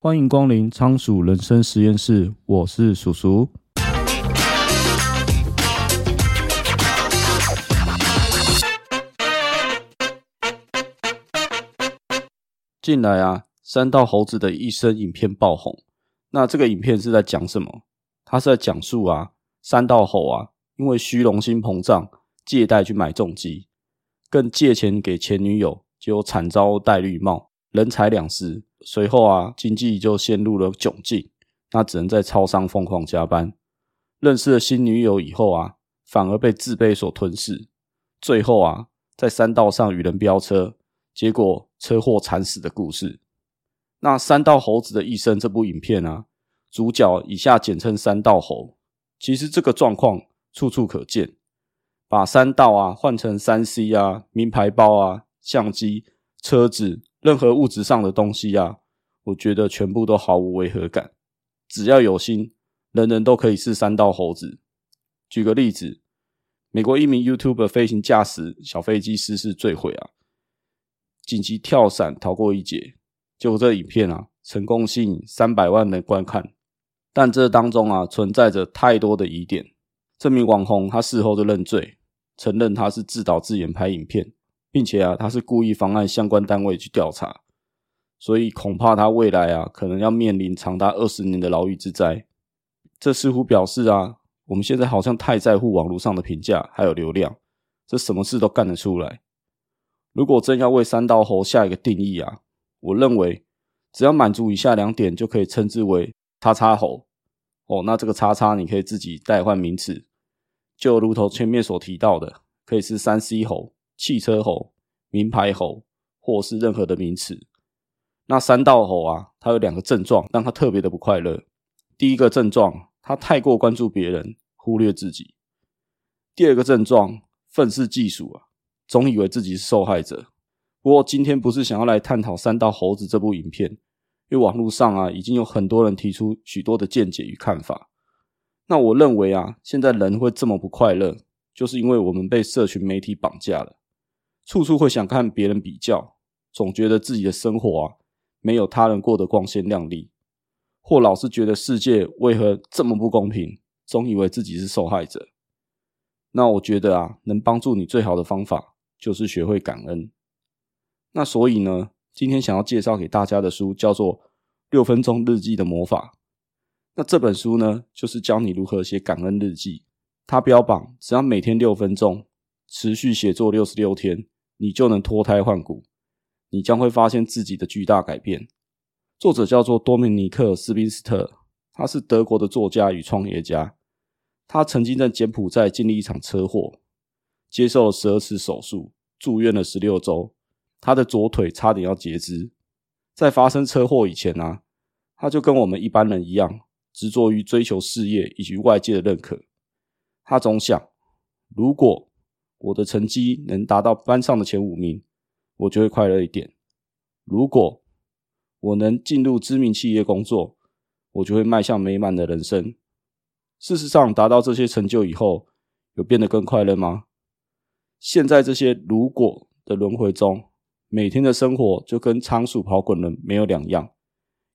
欢迎光临仓鼠人生实验室，我是鼠鼠。近来啊，山道猴子的一生影片爆红。那这个影片是在讲什么？它是在讲述啊，山道猴啊，因为虚荣心膨胀，借贷去买重机，更借钱给前女友，结果惨遭戴绿帽，人财两失。随后啊，经济就陷入了窘境，那只能在超商疯狂加班。认识了新女友以后啊，反而被自卑所吞噬。最后啊，在山道上与人飙车，结果车祸惨死的故事。那山道猴子的一生这部影片啊，主角以下简称山道猴。其实这个状况处处可见，把山道啊换成三 C 啊，名牌包啊，相机、车子。任何物质上的东西啊，我觉得全部都毫无违和感。只要有心，人人都可以是三道猴子。举个例子，美国一名 YouTube 飞行驾驶小飞机失事坠毁啊，紧急跳伞逃过一劫。结果这影片啊，成功吸引三百万人观看。但这当中啊，存在着太多的疑点。这名网红他事后就认罪，承认他是自导自演拍影片。并且啊，他是故意妨碍相关单位去调查，所以恐怕他未来啊，可能要面临长达二十年的牢狱之灾。这似乎表示啊，我们现在好像太在乎网络上的评价还有流量，这什么事都干得出来。如果真要为三道猴下一个定义啊，我认为只要满足以下两点就可以称之为“叉叉猴”。哦，那这个“叉叉”你可以自己代换名词，就如同前面所提到的，可以是三 C 猴。汽车猴、名牌猴，或是任何的名词。那三道猴啊，它有两个症状，让它特别的不快乐。第一个症状，它太过关注别人，忽略自己；第二个症状，愤世嫉俗啊，总以为自己是受害者。不过今天不是想要来探讨三道猴子这部影片，因为网络上啊，已经有很多人提出许多的见解与看法。那我认为啊，现在人会这么不快乐，就是因为我们被社群媒体绑架了。处处会想看别人比较，总觉得自己的生活啊没有他人过得光鲜亮丽，或老是觉得世界为何这么不公平，总以为自己是受害者。那我觉得啊，能帮助你最好的方法就是学会感恩。那所以呢，今天想要介绍给大家的书叫做《六分钟日记的魔法》。那这本书呢，就是教你如何写感恩日记。它标榜只要每天六分钟，持续写作六十六天。你就能脱胎换骨，你将会发现自己的巨大改变。作者叫做多米尼克·斯宾斯特，他是德国的作家与创业家。他曾经在柬埔寨经历一场车祸，接受了十二次手术，住院了十六周。他的左腿差点要截肢。在发生车祸以前呢、啊，他就跟我们一般人一样，执着于追求事业以及外界的认可。他总想，如果我的成绩能达到班上的前五名，我就会快乐一点。如果我能进入知名企业工作，我就会迈向美满的人生。事实上，达到这些成就以后，有变得更快乐吗？现在这些如果的轮回中，每天的生活就跟仓鼠跑滚轮没有两样，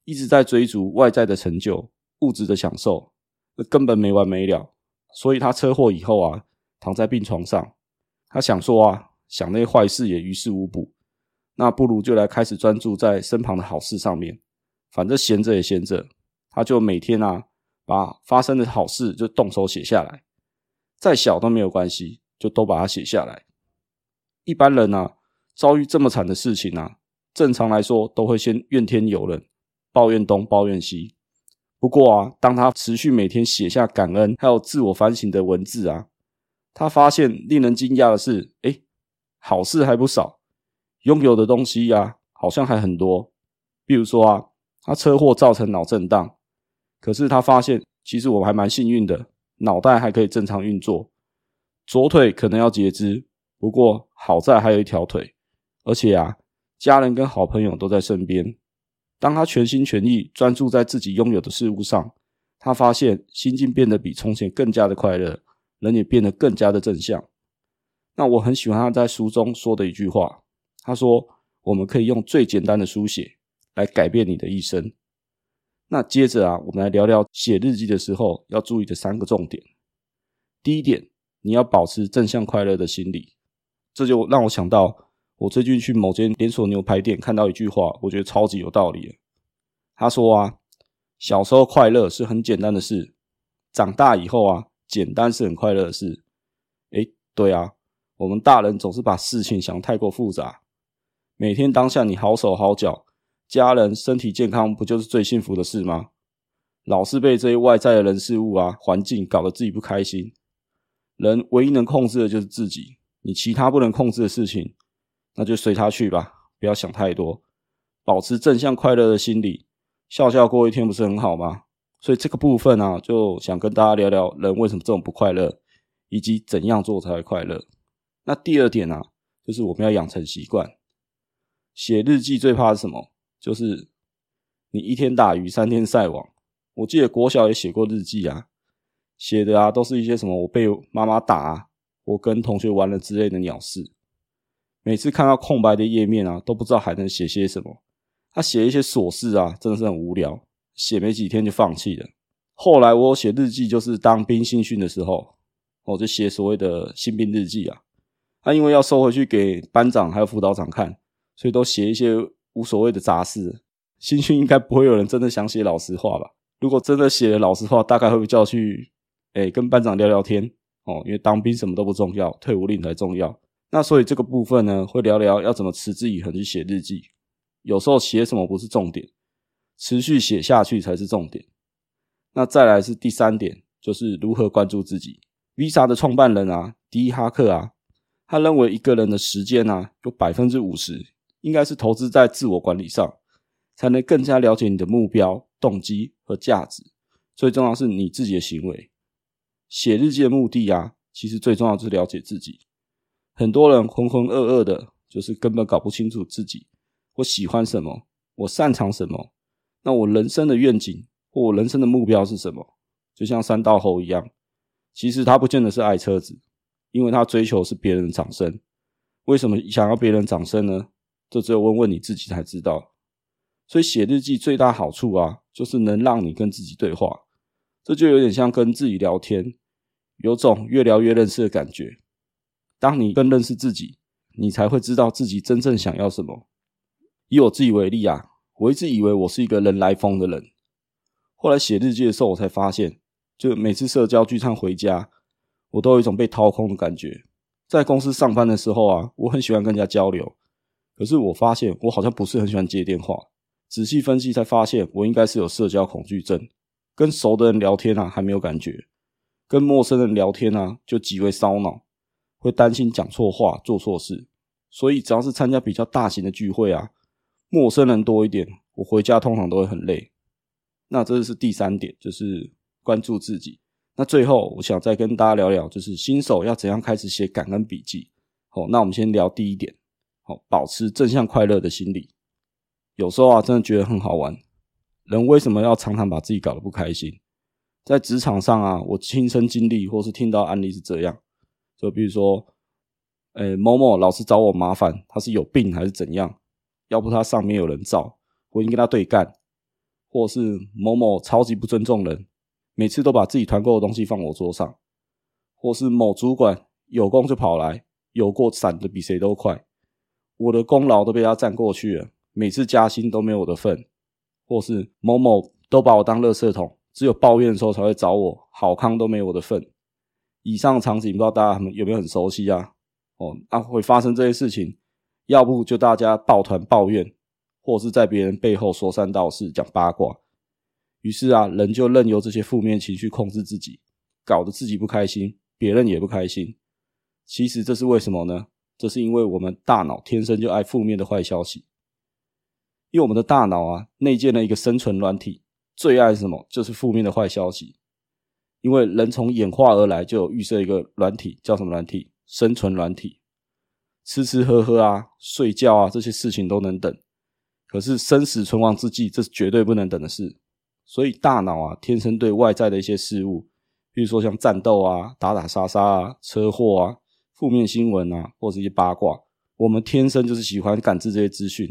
一直在追逐外在的成就、物质的享受，那根本没完没了。所以他车祸以后啊，躺在病床上。他想说啊，想那些坏事也于事无补，那不如就来开始专注在身旁的好事上面。反正闲着也闲着，他就每天啊，把发生的好事就动手写下来，再小都没有关系，就都把它写下来。一般人啊，遭遇这么惨的事情啊，正常来说都会先怨天尤人，抱怨东抱怨西。不过啊，当他持续每天写下感恩还有自我反省的文字啊。他发现令人惊讶的是，诶，好事还不少，拥有的东西呀、好像还很多。比如说啊，他车祸造成脑震荡，可是他发现，其实我还蛮幸运的，脑袋还可以正常运作。左腿可能要截肢，不过好在还有一条腿，而且啊，家人跟好朋友都在身边。当他全心全意专注在自己拥有的事物上，他发现心境变得比从前更加的快乐。人也变得更加的正向。那我很喜欢他在书中说的一句话，他说：“我们可以用最简单的书写来改变你的一生。”那接着啊，我们来聊聊写日记的时候要注意的三个重点。第一点，你要保持正向快乐的心理。这就让我想到，我最近去某间连锁牛排店看到一句话，我觉得超级有道理。他说啊，小时候快乐是很简单的事，长大以后啊，简单是很快乐的事。诶，对啊，我们大人总是把事情想太过复杂。每天当下你好手好脚，家人身体健康，不就是最幸福的事吗？老是被这些外在的人事物啊、环境搞得自己不开心。人唯一能控制的就是自己，你其他不能控制的事情，那就随他去吧，不要想太多，保持正向快乐的心理，笑笑过一天不是很好吗？所以这个部分啊，就想跟大家聊聊人为什么这么不快乐，以及怎样做才会快乐。那第二点啊，就是我们要养成习惯。写日记最怕是什么？就是你一天打鱼三天晒网。我记得国小也写过日记啊，写的啊都是一些什么我被妈妈打啊，我跟同学玩了之类的鸟事。每次看到空白的页面啊，都不知道还能写些什么。他写一些琐事啊，真的是很无聊，写没几天就放弃了。后来我写日记，就是当兵新训的时候，我就写所谓的新兵日记啊。他因为要收回去给班长还有辅导长看。所以都写一些无所谓的杂事，新训应该不会有人真的想写老实话吧？如果真的写了老实话，大概会被叫去，诶，跟班长聊聊天哦。因为当兵什么都不重要，退伍令才重要。那所以这个部分呢，会聊聊要怎么持之以恒去写日记。有时候写什么不是重点，持续写下去才是重点。那再来是第三点，就是如何关注自己。Visa 的创办人啊，迪哈克啊，他认为一个人的时间啊，有百分之五十。应该是投资在自我管理上，才能更加了解你的目标、动机和价值。最重要是你自己的行为。写日记的目的啊，其实最重要就是了解自己。很多人浑浑噩噩的，就是根本搞不清楚自己。我喜欢什么？我擅长什么？那我人生的愿景或我人生的目标是什么？就像三道猴一样，其实他不见得是爱车子，因为他追求是别人的掌声。为什么想要别人掌声呢？这只有问问你自己才知道。所以写日记最大好处啊，就是能让你跟自己对话。这就有点像跟自己聊天，有种越聊越认识的感觉。当你更认识自己，你才会知道自己真正想要什么。以我自己为例啊，我一直以为我是一个人来疯的人，后来写日记的时候，我才发现，就每次社交聚餐回家，我都有一种被掏空的感觉。在公司上班的时候啊，我很喜欢跟人家交流。可是我发现，我好像不是很喜欢接电话。仔细分析才发现，我应该是有社交恐惧症。跟熟的人聊天啊，还没有感觉；跟陌生人聊天啊，就极为烧脑，会担心讲错话、做错事。所以，只要是参加比较大型的聚会啊，陌生人多一点，我回家通常都会很累。那这是第三点，就是关注自己。那最后，我想再跟大家聊聊，就是新手要怎样开始写感恩笔记。好，那我们先聊第一点。好，保持正向快乐的心理。有时候啊，真的觉得很好玩。人为什么要常常把自己搞得不开心？在职场上啊，我亲身经历或是听到案例是这样。就比如说，诶，某某老是找我麻烦，他是有病还是怎样？要不他上面有人罩，我应跟他对干。或是某某超级不尊重人，每次都把自己团购的东西放我桌上。或是某主管有功就跑来，有过闪的比谁都快。我的功劳都被他占过去了，每次加薪都没有我的份，或是某某都把我当垃圾桶，只有抱怨的时候才会找我，好康都没有我的份。以上场景不知道大家有没有很熟悉啊？哦，那、啊、会发生这些事情，要不就大家抱团抱怨，或是在别人背后说三道四、讲八卦。于是啊，人就任由这些负面情绪控制自己，搞得自己不开心，别人也不开心。其实这是为什么呢？这是因为我们大脑天生就爱负面的坏消息，因为我们的大脑啊内建了一个生存软体，最爱什么？就是负面的坏消息。因为人从演化而来就有预设一个软体，叫什么软体？生存软体。吃吃喝喝啊，睡觉啊，这些事情都能等，可是生死存亡之际，这是绝对不能等的事。所以大脑啊天生对外在的一些事物，比如说像战斗啊、打打杀杀啊、车祸啊。负面新闻啊，或者一些八卦，我们天生就是喜欢感知这些资讯，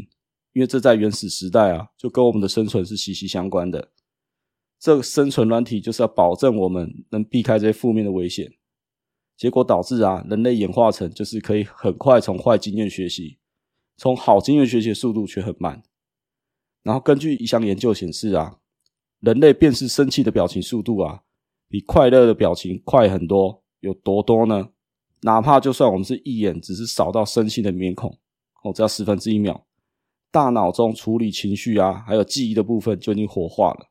因为这在原始时代啊，就跟我们的生存是息息相关的。这个生存软体就是要保证我们能避开这些负面的危险。结果导致啊，人类演化成就是可以很快从坏经验学习，从好经验学习的速度却很慢。然后根据一项研究显示啊，人类辨识生气的表情速度啊，比快乐的表情快很多。有多多呢？哪怕就算我们是一眼只是扫到生气的面孔，哦，只要十分之一秒，大脑中处理情绪啊，还有记忆的部分就已经活化了。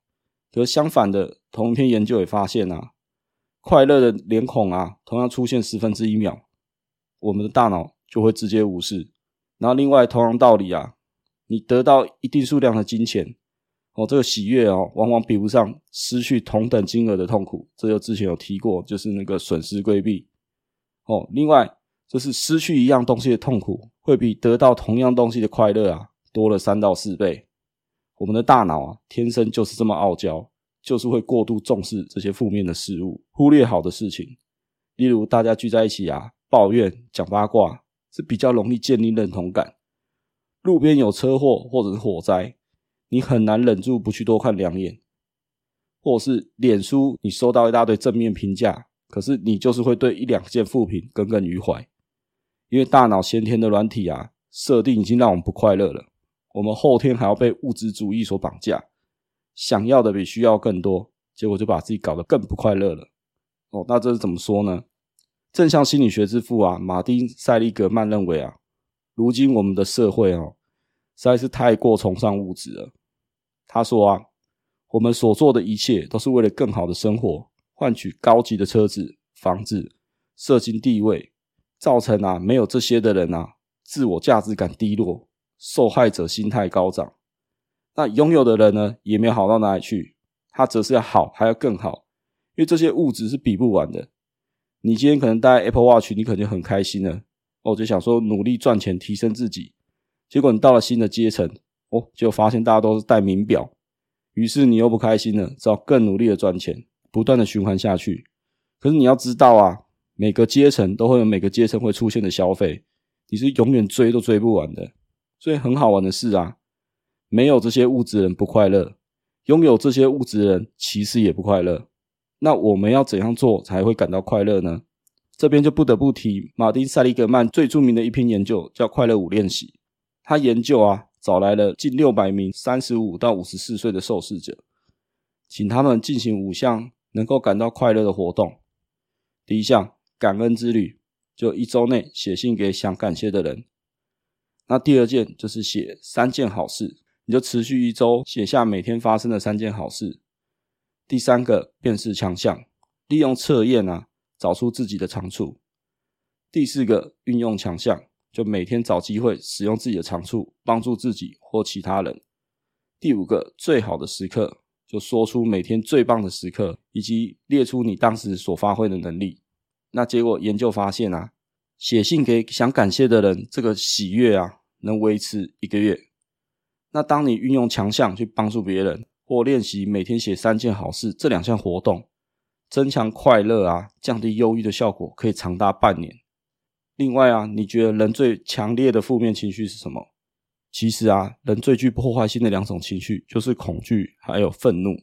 可相反的，同一篇研究也发现啊。快乐的脸孔啊，同样出现十分之一秒，我们的大脑就会直接无视。然后，另外同样道理啊，你得到一定数量的金钱，哦，这个喜悦哦，往往比不上失去同等金额的痛苦。这就之前有提过，就是那个损失规避。哦，另外就是失去一样东西的痛苦，会比得到同样东西的快乐啊，多了三到四倍。我们的大脑啊，天生就是这么傲娇。就是会过度重视这些负面的事物，忽略好的事情。例如，大家聚在一起啊，抱怨、讲八卦，是比较容易建立认同感。路边有车祸或者是火灾，你很难忍住不去多看两眼。或是脸书，你收到一大堆正面评价，可是你就是会对一两件负评耿耿于怀，因为大脑先天的软体啊，设定已经让我们不快乐了，我们后天还要被物质主义所绑架。想要的比需要更多，结果就把自己搞得更不快乐了。哦，那这是怎么说呢？正向心理学之父啊，马丁·塞利格曼认为啊，如今我们的社会哦，实在是太过崇尚物质了。他说啊，我们所做的一切都是为了更好的生活，换取高级的车子、房子、社经地位，造成啊，没有这些的人啊，自我价值感低落，受害者心态高涨。那拥有的人呢，也没有好到哪里去，他则是要好，还要更好，因为这些物质是比不完的。你今天可能戴 Apple Watch，你可能就很开心了，哦，就想说努力赚钱，提升自己。结果你到了新的阶层，哦，结果发现大家都是戴名表，于是你又不开心了，只好更努力的赚钱，不断的循环下去。可是你要知道啊，每个阶层都会有每个阶层会出现的消费，你是永远追都追不完的。所以很好玩的是啊。没有这些物质人不快乐，拥有这些物质人其实也不快乐。那我们要怎样做才会感到快乐呢？这边就不得不提马丁·塞利格曼最著名的一篇研究，叫《快乐五练习》。他研究啊，找来了近六百名三十五到五十四岁的受试者，请他们进行五项能够感到快乐的活动。第一项，感恩之旅，就一周内写信给想感谢的人。那第二件就是写三件好事。你就持续一周写下每天发生的三件好事。第三个，便是强项，利用测验啊，找出自己的长处。第四个，运用强项，就每天找机会使用自己的长处，帮助自己或其他人。第五个，最好的时刻，就说出每天最棒的时刻，以及列出你当时所发挥的能力。那结果研究发现啊，写信给想感谢的人，这个喜悦啊，能维持一个月。那当你运用强项去帮助别人，或练习每天写三件好事这两项活动，增强快乐啊，降低忧郁的效果可以长达半年。另外啊，你觉得人最强烈的负面情绪是什么？其实啊，人最具破坏性的两种情绪就是恐惧还有愤怒。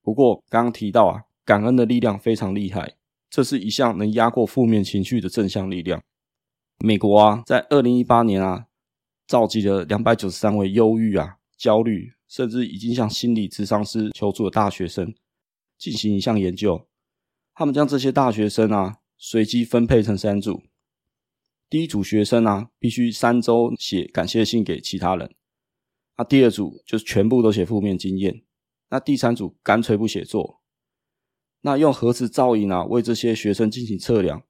不过刚刚提到啊，感恩的力量非常厉害，这是一项能压过负面情绪的正向力量。美国啊，在二零一八年啊。召集了两百九十三位忧郁啊、焦虑，甚至已经向心理咨商师求助的大学生进行一项研究。他们将这些大学生啊随机分配成三组。第一组学生啊必须三周写感谢信给其他人。那第二组就是全部都写负面经验。那第三组干脆不写作。那用核磁造影啊为这些学生进行测量，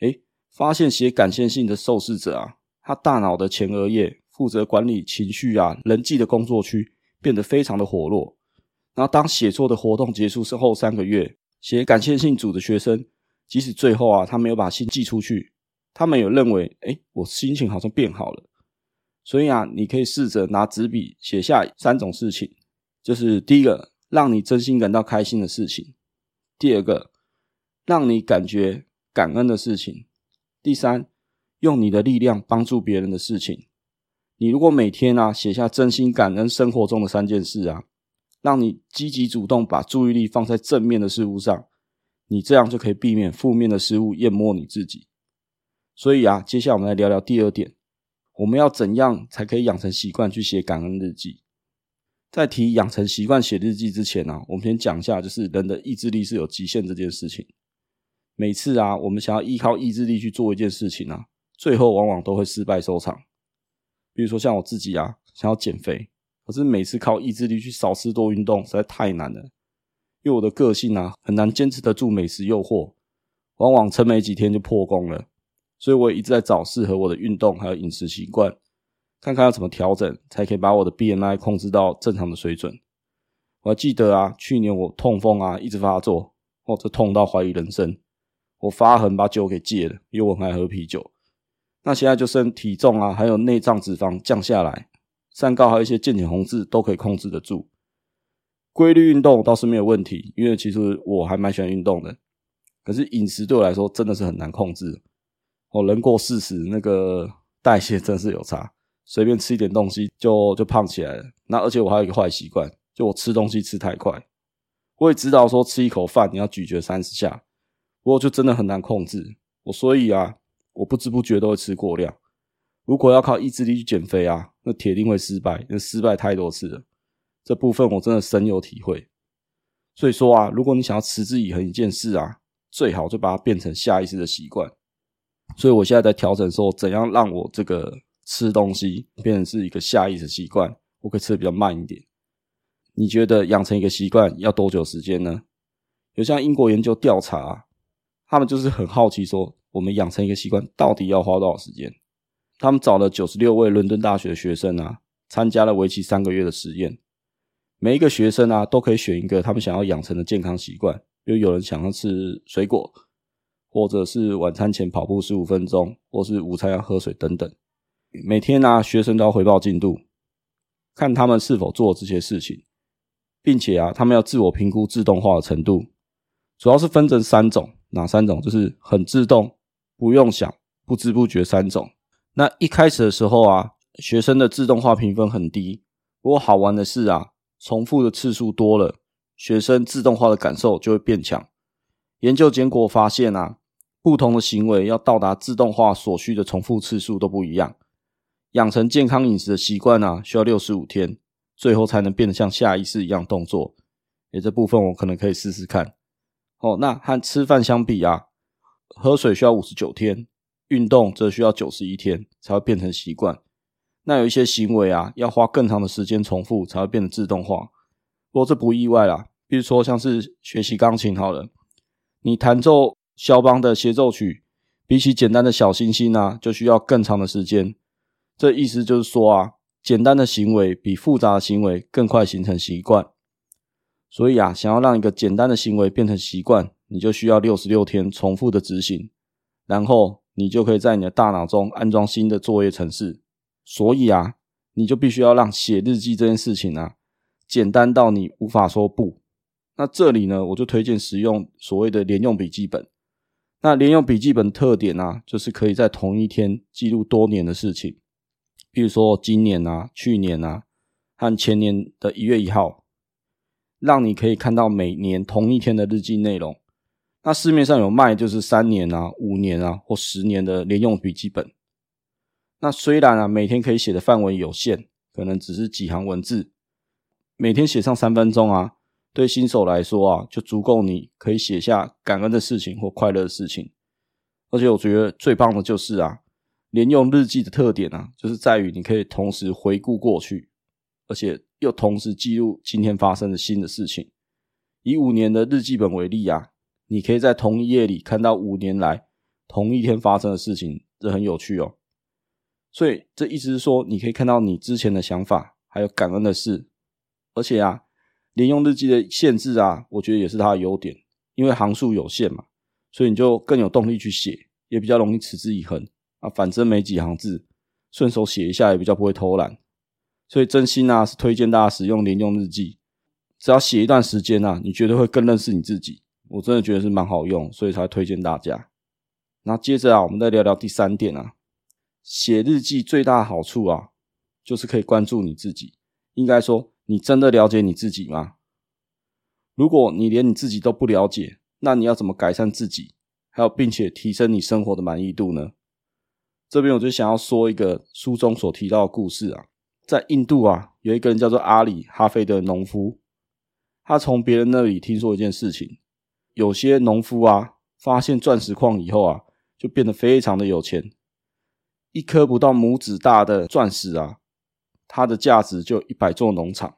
诶，发现写感谢信的受试者啊。他大脑的前额叶负责管理情绪啊、人际的工作区变得非常的活络。然后当写作的活动结束之后三个月，写感谢信组的学生，即使最后啊他没有把信寄出去，他们有认为，哎，我心情好像变好了。所以啊，你可以试着拿纸笔写下三种事情，就是第一个，让你真心感到开心的事情；第二个，让你感觉感恩的事情；第三。用你的力量帮助别人的事情，你如果每天啊写下真心感恩生活中的三件事啊，让你积极主动把注意力放在正面的事物上，你这样就可以避免负面的事物淹没你自己。所以啊，接下来我们来聊聊第二点，我们要怎样才可以养成习惯去写感恩日记？在提养成习惯写日记之前啊，我们先讲一下，就是人的意志力是有极限这件事情。每次啊，我们想要依靠意志力去做一件事情啊，最后往往都会失败收场。比如说像我自己啊，想要减肥，可是每次靠意志力去少吃多运动实在太难了，因为我的个性啊，很难坚持得住美食诱惑，往往撑没几天就破功了。所以我也一直在找适合我的运动还有饮食习惯。看看要怎么调整，才可以把我的 BMI 控制到正常的水准。我还记得啊，去年我痛风啊一直发作，或者痛到怀疑人生，我发狠把酒给戒了，因为我很爱喝啤酒。那现在就剩体重啊，还有内脏脂肪降下来，三高还有一些健检红字都可以控制得住。规律运动倒是没有问题，因为其实我还蛮喜欢运动的。可是饮食对我来说真的是很难控制。哦，人过四十，那个代谢真是有差。随便吃一点东西就就胖起来了。那而且我还有一个坏习惯，就我吃东西吃太快。我也知道说吃一口饭你要咀嚼三十下，不过就真的很难控制。我所以啊，我不知不觉都会吃过量。如果要靠意志力去减肥啊，那铁定会失败，因为失败太多次了。这部分我真的深有体会。所以说啊，如果你想要持之以恒一件事啊，最好就把它变成下意识的习惯。所以我现在在调整说，怎样让我这个。吃东西变成是一个下意识习惯，我可以吃的比较慢一点。你觉得养成一个习惯要多久时间呢？有像英国研究调查啊，他们就是很好奇说，我们养成一个习惯到底要花多少时间？他们找了九十六位伦敦大学的学生啊，参加了为期三个月的实验。每一个学生啊，都可以选一个他们想要养成的健康习惯，比如有人想要吃水果，或者是晚餐前跑步十五分钟，或是午餐要喝水等等。每天呢、啊，学生都要回报进度，看他们是否做这些事情，并且啊，他们要自我评估自动化的程度，主要是分成三种，哪三种？就是很自动、不用想、不知不觉三种。那一开始的时候啊，学生的自动化评分很低，不过好玩的是啊，重复的次数多了，学生自动化的感受就会变强。研究结果发现啊，不同的行为要到达自动化所需的重复次数都不一样。养成健康饮食的习惯啊，需要六十五天，最后才能变得像下意识一样动作。诶，这部分我可能可以试试看。哦，那和吃饭相比啊，喝水需要五十九天，运动则需要九十一天才会变成习惯。那有一些行为啊，要花更长的时间重复才会变得自动化。不过这不意外啦，比如说像是学习钢琴好了，你弹奏肖邦的协奏曲，比起简单的小星星啊，就需要更长的时间。这意思就是说啊，简单的行为比复杂的行为更快形成习惯。所以啊，想要让一个简单的行为变成习惯，你就需要六十六天重复的执行，然后你就可以在你的大脑中安装新的作业程式。所以啊，你就必须要让写日记这件事情啊，简单到你无法说不。那这里呢，我就推荐使用所谓的连用笔记本。那连用笔记本特点啊，就是可以在同一天记录多年的事情。比如说今年啊、去年啊和前年的一月一号，让你可以看到每年同一天的日记内容。那市面上有卖就是三年啊、五年啊或十年的连用笔记本。那虽然啊每天可以写的范围有限，可能只是几行文字，每天写上三分钟啊，对新手来说啊就足够你可以写下感恩的事情或快乐的事情。而且我觉得最棒的就是啊。连用日记的特点啊，就是在于你可以同时回顾过去，而且又同时记录今天发生的新的事情。以五年的日记本为例啊，你可以在同一页里看到五年来同一天发生的事情，这很有趣哦。所以这意思是说，你可以看到你之前的想法，还有感恩的事。而且啊，连用日记的限制啊，我觉得也是它的优点，因为行数有限嘛，所以你就更有动力去写，也比较容易持之以恒。啊，反正没几行字，顺手写一下也比较不会偷懒，所以真心啊是推荐大家使用连用日记，只要写一段时间啊，你绝对会更认识你自己。我真的觉得是蛮好用，所以才推荐大家。那接着啊，我们再聊聊第三点啊，写日记最大的好处啊，就是可以关注你自己。应该说，你真的了解你自己吗？如果你连你自己都不了解，那你要怎么改善自己，还有并且提升你生活的满意度呢？这边我就想要说一个书中所提到的故事啊，在印度啊，有一个人叫做阿里哈菲的农夫，他从别人那里听说一件事情，有些农夫啊，发现钻石矿以后啊，就变得非常的有钱，一颗不到拇指大的钻石啊，它的价值就一百座农场。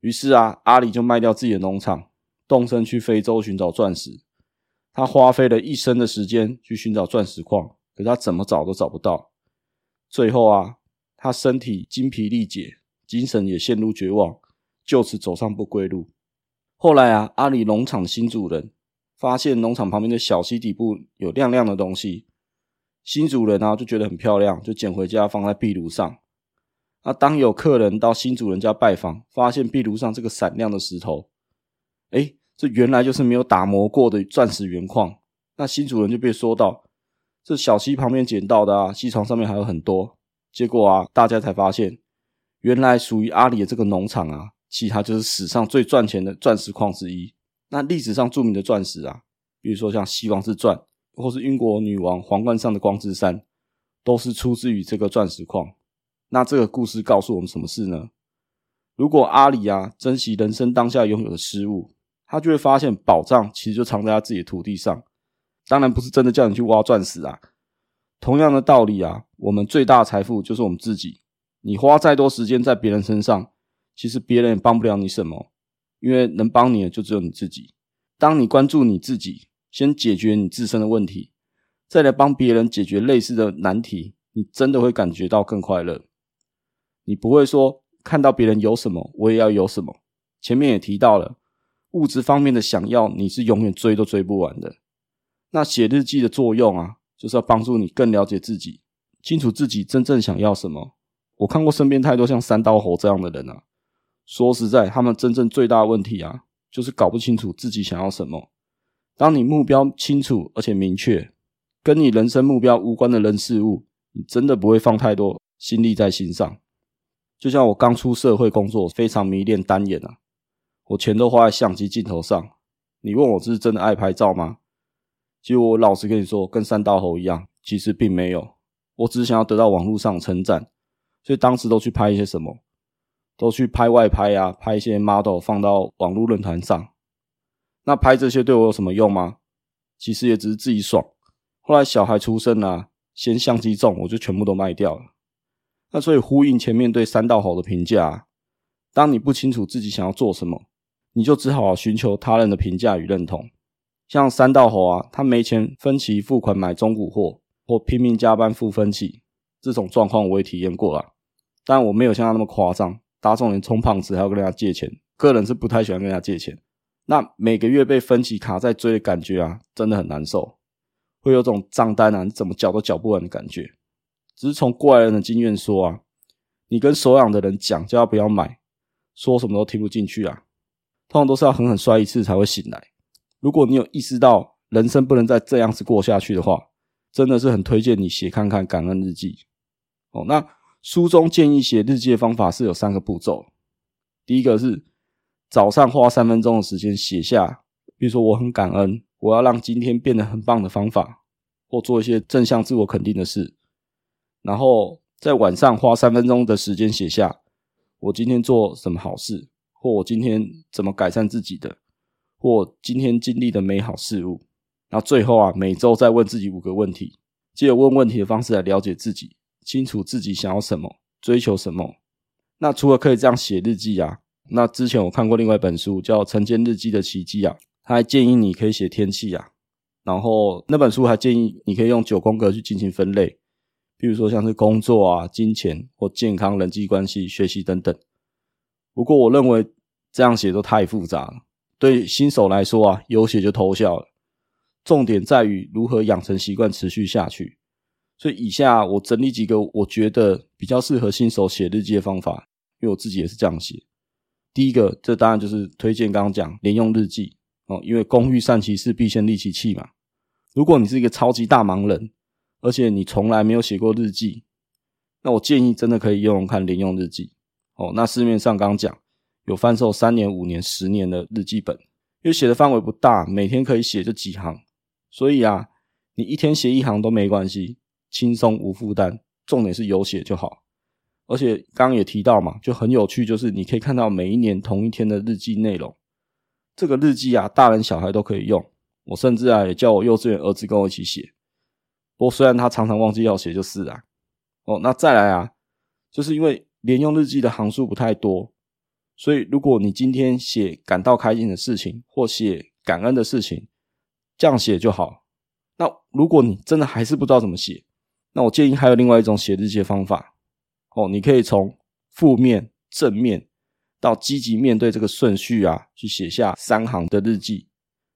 于是啊，阿里就卖掉自己的农场，动身去非洲寻找钻石。他花费了一生的时间去寻找钻石矿。可他怎么找都找不到，最后啊，他身体精疲力竭，精神也陷入绝望，就此走上不归路。后来啊，阿里农场的新主人发现农场旁边的小溪底部有亮亮的东西，新主人啊就觉得很漂亮，就捡回家放在壁炉上。啊，当有客人到新主人家拜访，发现壁炉上这个闪亮的石头，诶，这原来就是没有打磨过的钻石原矿。那新主人就被说道。这小溪旁边捡到的啊，溪床上面还有很多。结果啊，大家才发现，原来属于阿里的这个农场啊，其他就是史上最赚钱的钻石矿之一。那历史上著名的钻石啊，比如说像西王之钻，或是英国女王皇冠上的光之山，都是出自于这个钻石矿。那这个故事告诉我们什么事呢？如果阿里啊珍惜人生当下拥有的事物，他就会发现宝藏其实就藏在他自己的土地上。当然不是真的叫你去挖钻石啊！同样的道理啊，我们最大的财富就是我们自己。你花再多时间在别人身上，其实别人也帮不了你什么，因为能帮你的就只有你自己。当你关注你自己，先解决你自身的问题，再来帮别人解决类似的难题，你真的会感觉到更快乐。你不会说看到别人有什么，我也要有什么。前面也提到了，物质方面的想要，你是永远追都追不完的。那写日记的作用啊，就是要帮助你更了解自己，清楚自己真正想要什么。我看过身边太多像三刀猴这样的人啊，说实在，他们真正最大的问题啊，就是搞不清楚自己想要什么。当你目标清楚而且明确，跟你人生目标无关的人事物，你真的不会放太多心力在心上。就像我刚出社会工作，非常迷恋单眼啊，我钱都花在相机镜头上。你问我这是真的爱拍照吗？其实我老实跟你说，跟三道猴一样，其实并没有。我只是想要得到网络上的称赞，所以当时都去拍一些什么，都去拍外拍啊，拍一些 model 放到网络论坛上。那拍这些对我有什么用吗？其实也只是自己爽。后来小孩出生了啊，嫌相机重，我就全部都卖掉了。那所以呼应前面对三道猴的评价啊，当你不清楚自己想要做什么，你就只好寻求他人的评价与认同。像三道猴啊，他没钱分期付款买中古货，或拼命加班付分期，这种状况我也体验过啊。但我没有像他那么夸张，打肿脸充胖子还要跟人家借钱。个人是不太喜欢跟人家借钱。那每个月被分期卡在追的感觉啊，真的很难受，会有种账单啊，你怎么缴都缴不完的感觉。只是从过来人的经验说啊，你跟手痒的人讲叫他不要买，说什么都听不进去啊，通常都是要狠狠摔一次才会醒来。如果你有意识到人生不能再这样子过下去的话，真的是很推荐你写看看感恩日记。哦，那书中建议写日记的方法是有三个步骤。第一个是早上花三分钟的时间写下，比如说我很感恩，我要让今天变得很棒的方法，或做一些正向自我肯定的事。然后在晚上花三分钟的时间写下我今天做什么好事，或我今天怎么改善自己的。或今天经历的美好事物，然后最后啊，每周再问自己五个问题，借问问题的方式来了解自己，清楚自己想要什么，追求什么。那除了可以这样写日记啊，那之前我看过另外一本书叫《晨间日记的奇迹》啊，他还建议你可以写天气啊，然后那本书还建议你可以用九宫格去进行分类，比如说像是工作啊、金钱或健康、人际关系、学习等等。不过我认为这样写都太复杂了。对新手来说啊，有写就偷笑了。重点在于如何养成习惯，持续下去。所以以下我整理几个我觉得比较适合新手写日记的方法，因为我自己也是这样写。第一个，这当然就是推荐刚刚讲连用日记哦，因为工欲善其事，必先利其器嘛。如果你是一个超级大忙人，而且你从来没有写过日记，那我建议真的可以用看连用日记。哦，那市面上刚讲有贩售三年、五年、十年的日记本，因为写的范围不大，每天可以写就几行，所以啊，你一天写一行都没关系，轻松无负担，重点是有写就好。而且刚刚也提到嘛，就很有趣，就是你可以看到每一年同一天的日记内容。这个日记啊，大人小孩都可以用。我甚至啊，也叫我幼稚园儿子跟我一起写。不过虽然他常常忘记要写，就是啊。哦，那再来啊，就是因为连用日记的行数不太多，所以如果你今天写感到开心的事情，或写感恩的事情，这样写就好。那如果你真的还是不知道怎么写，那我建议还有另外一种写日记的方法。哦，你可以从负面、正面到积极面对这个顺序啊，去写下三行的日记。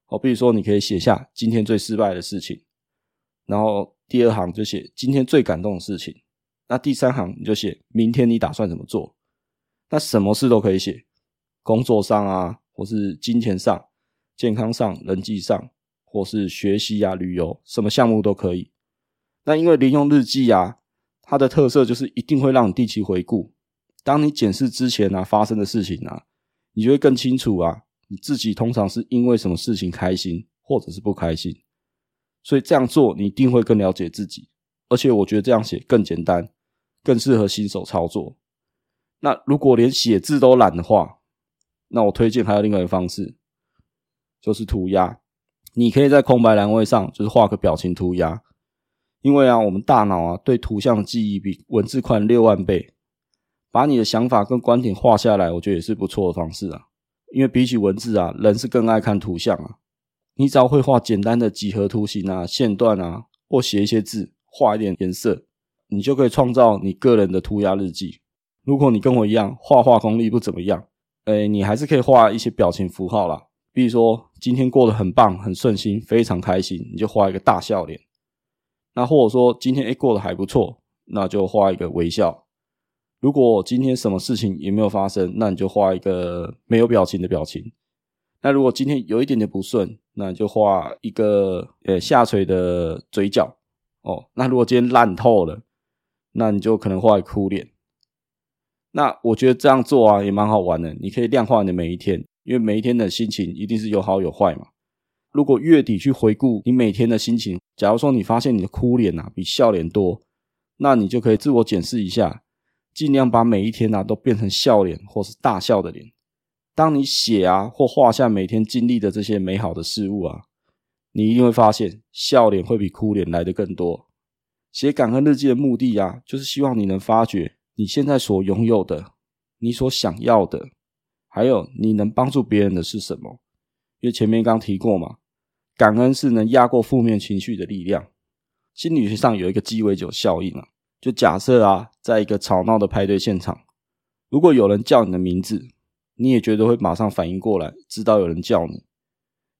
哦，比如说你可以写下今天最失败的事情，然后第二行就写今天最感动的事情，那第三行你就写明天你打算怎么做。那什么事都可以写，工作上啊，或是金钱上、健康上、人际上，或是学习啊、旅游，什么项目都可以。那因为零用日记啊。它的特色就是一定会让你定期回顾。当你检视之前啊发生的事情啊，你就会更清楚啊，你自己通常是因为什么事情开心或者是不开心。所以这样做你一定会更了解自己，而且我觉得这样写更简单，更适合新手操作。那如果连写字都懒的话，那我推荐还有另外一个方式，就是涂鸦。你可以在空白栏位上就是画个表情涂鸦。因为啊，我们大脑啊对图像的记忆比文字快六万倍，把你的想法跟观点画下来，我觉得也是不错的方式啊。因为比起文字啊，人是更爱看图像啊。你只要会画简单的几何图形啊、线段啊，或写一些字、画一点颜色，你就可以创造你个人的涂鸦日记。如果你跟我一样画画功力不怎么样，诶，你还是可以画一些表情符号啦，比如说今天过得很棒、很顺心、非常开心，你就画一个大笑脸。那或者说今天诶过得还不错，那就画一个微笑。如果今天什么事情也没有发生，那你就画一个没有表情的表情。那如果今天有一点点不顺，那你就画一个呃下垂的嘴角。哦，那如果今天烂透了，那你就可能画一个哭脸。那我觉得这样做啊也蛮好玩的，你可以量化你的每一天，因为每一天的心情一定是有好有坏嘛。如果月底去回顾你每天的心情，假如说你发现你的哭脸啊比笑脸多，那你就可以自我检视一下，尽量把每一天啊都变成笑脸或是大笑的脸。当你写啊或画下每天经历的这些美好的事物啊，你一定会发现笑脸会比哭脸来得更多。写感恩日记的目的啊，就是希望你能发觉你现在所拥有的、你所想要的，还有你能帮助别人的是什么。因为前面刚提过嘛。感恩是能压过负面情绪的力量。心理学上有一个鸡尾酒效应啊，就假设啊，在一个吵闹的派对现场，如果有人叫你的名字，你也觉得会马上反应过来，知道有人叫你。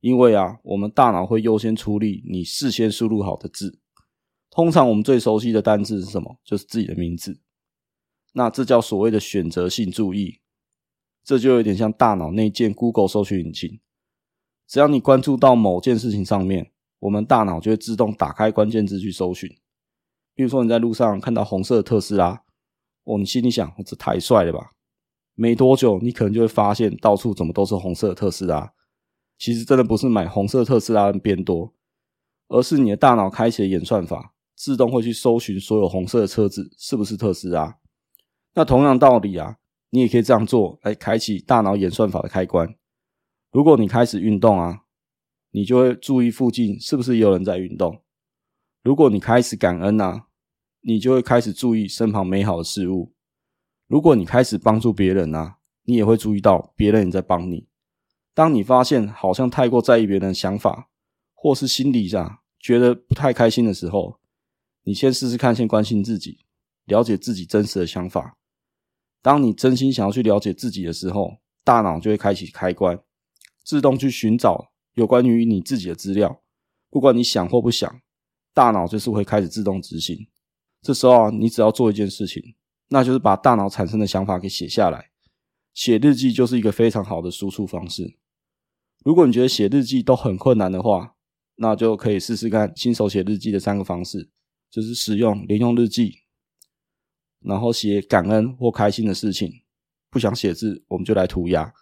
因为啊，我们大脑会优先处理你事先输入好的字。通常我们最熟悉的单字是什么？就是自己的名字。那这叫所谓的选择性注意，这就有点像大脑内建 Google 搜寻引擎。只要你关注到某件事情上面，我们大脑就会自动打开关键字去搜寻。比如说你在路上看到红色的特斯拉，哦，你心里想，这太帅了吧？没多久，你可能就会发现到处怎么都是红色的特斯拉。其实真的不是买红色特斯拉的变多，而是你的大脑开启了演算法，自动会去搜寻所有红色的车子是不是特斯拉。那同样道理啊，你也可以这样做来开启大脑演算法的开关。如果你开始运动啊，你就会注意附近是不是有人在运动。如果你开始感恩啊，你就会开始注意身旁美好的事物。如果你开始帮助别人啊，你也会注意到别人也在帮你。当你发现好像太过在意别人的想法，或是心里上觉得不太开心的时候，你先试试看，先关心自己，了解自己真实的想法。当你真心想要去了解自己的时候，大脑就会开启开关。自动去寻找有关于你自己的资料，不管你想或不想，大脑就是会开始自动执行。这时候啊，你只要做一件事情，那就是把大脑产生的想法给写下来。写日记就是一个非常好的输出方式。如果你觉得写日记都很困难的话，那就可以试试看新手写日记的三个方式，就是使用连用日记，然后写感恩或开心的事情，不想写字，我们就来涂鸦。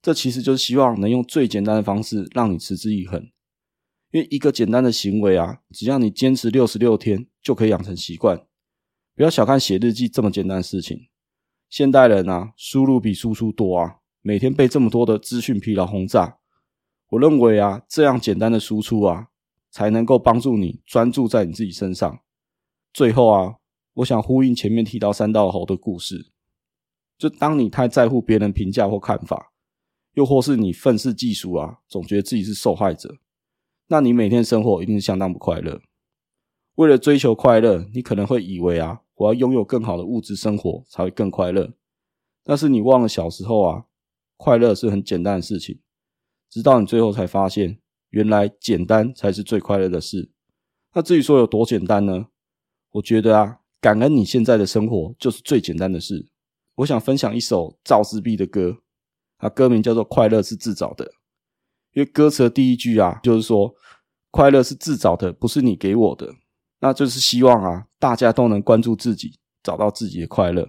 这其实就是希望能用最简单的方式让你持之以恒。因为一个简单的行为啊，只要你坚持六十六天，就可以养成习惯。不要小看写日记这么简单的事情。现代人啊，输入比输出多啊，每天被这么多的资讯疲劳轰炸。我认为啊，这样简单的输出啊，才能够帮助你专注在你自己身上。最后啊，我想呼应前面提到三道猴的故事，就当你太在乎别人评价或看法，又或是你愤世嫉俗啊，总觉得自己是受害者。那你每天生活一定是相当不快乐。为了追求快乐，你可能会以为啊，我要拥有更好的物质生活才会更快乐。但是你忘了小时候啊，快乐是很简单的事情。直到你最后才发现，原来简单才是最快乐的事。那至于说有多简单呢？我觉得啊，感恩你现在的生活就是最简单的事。我想分享一首赵自碧的歌，啊，歌名叫做《快乐是自找的》。因为歌词的第一句啊，就是说快乐是自找的，不是你给我的。那就是希望啊，大家都能关注自己，找到自己的快乐。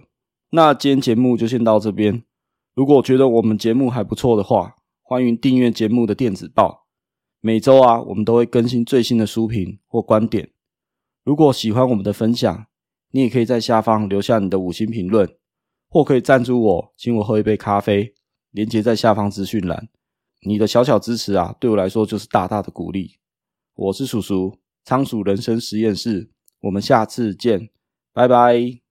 那今天节目就先到这边。如果觉得我们节目还不错的话，欢迎订阅节目的电子报。每周啊，我们都会更新最新的书评或观点。如果喜欢我们的分享，你也可以在下方留下你的五星评论，或可以赞助我，请我喝一杯咖啡。连接在下方资讯栏。你的小小支持啊，对我来说就是大大的鼓励。我是鼠鼠，仓鼠人生实验室，我们下次见，拜拜。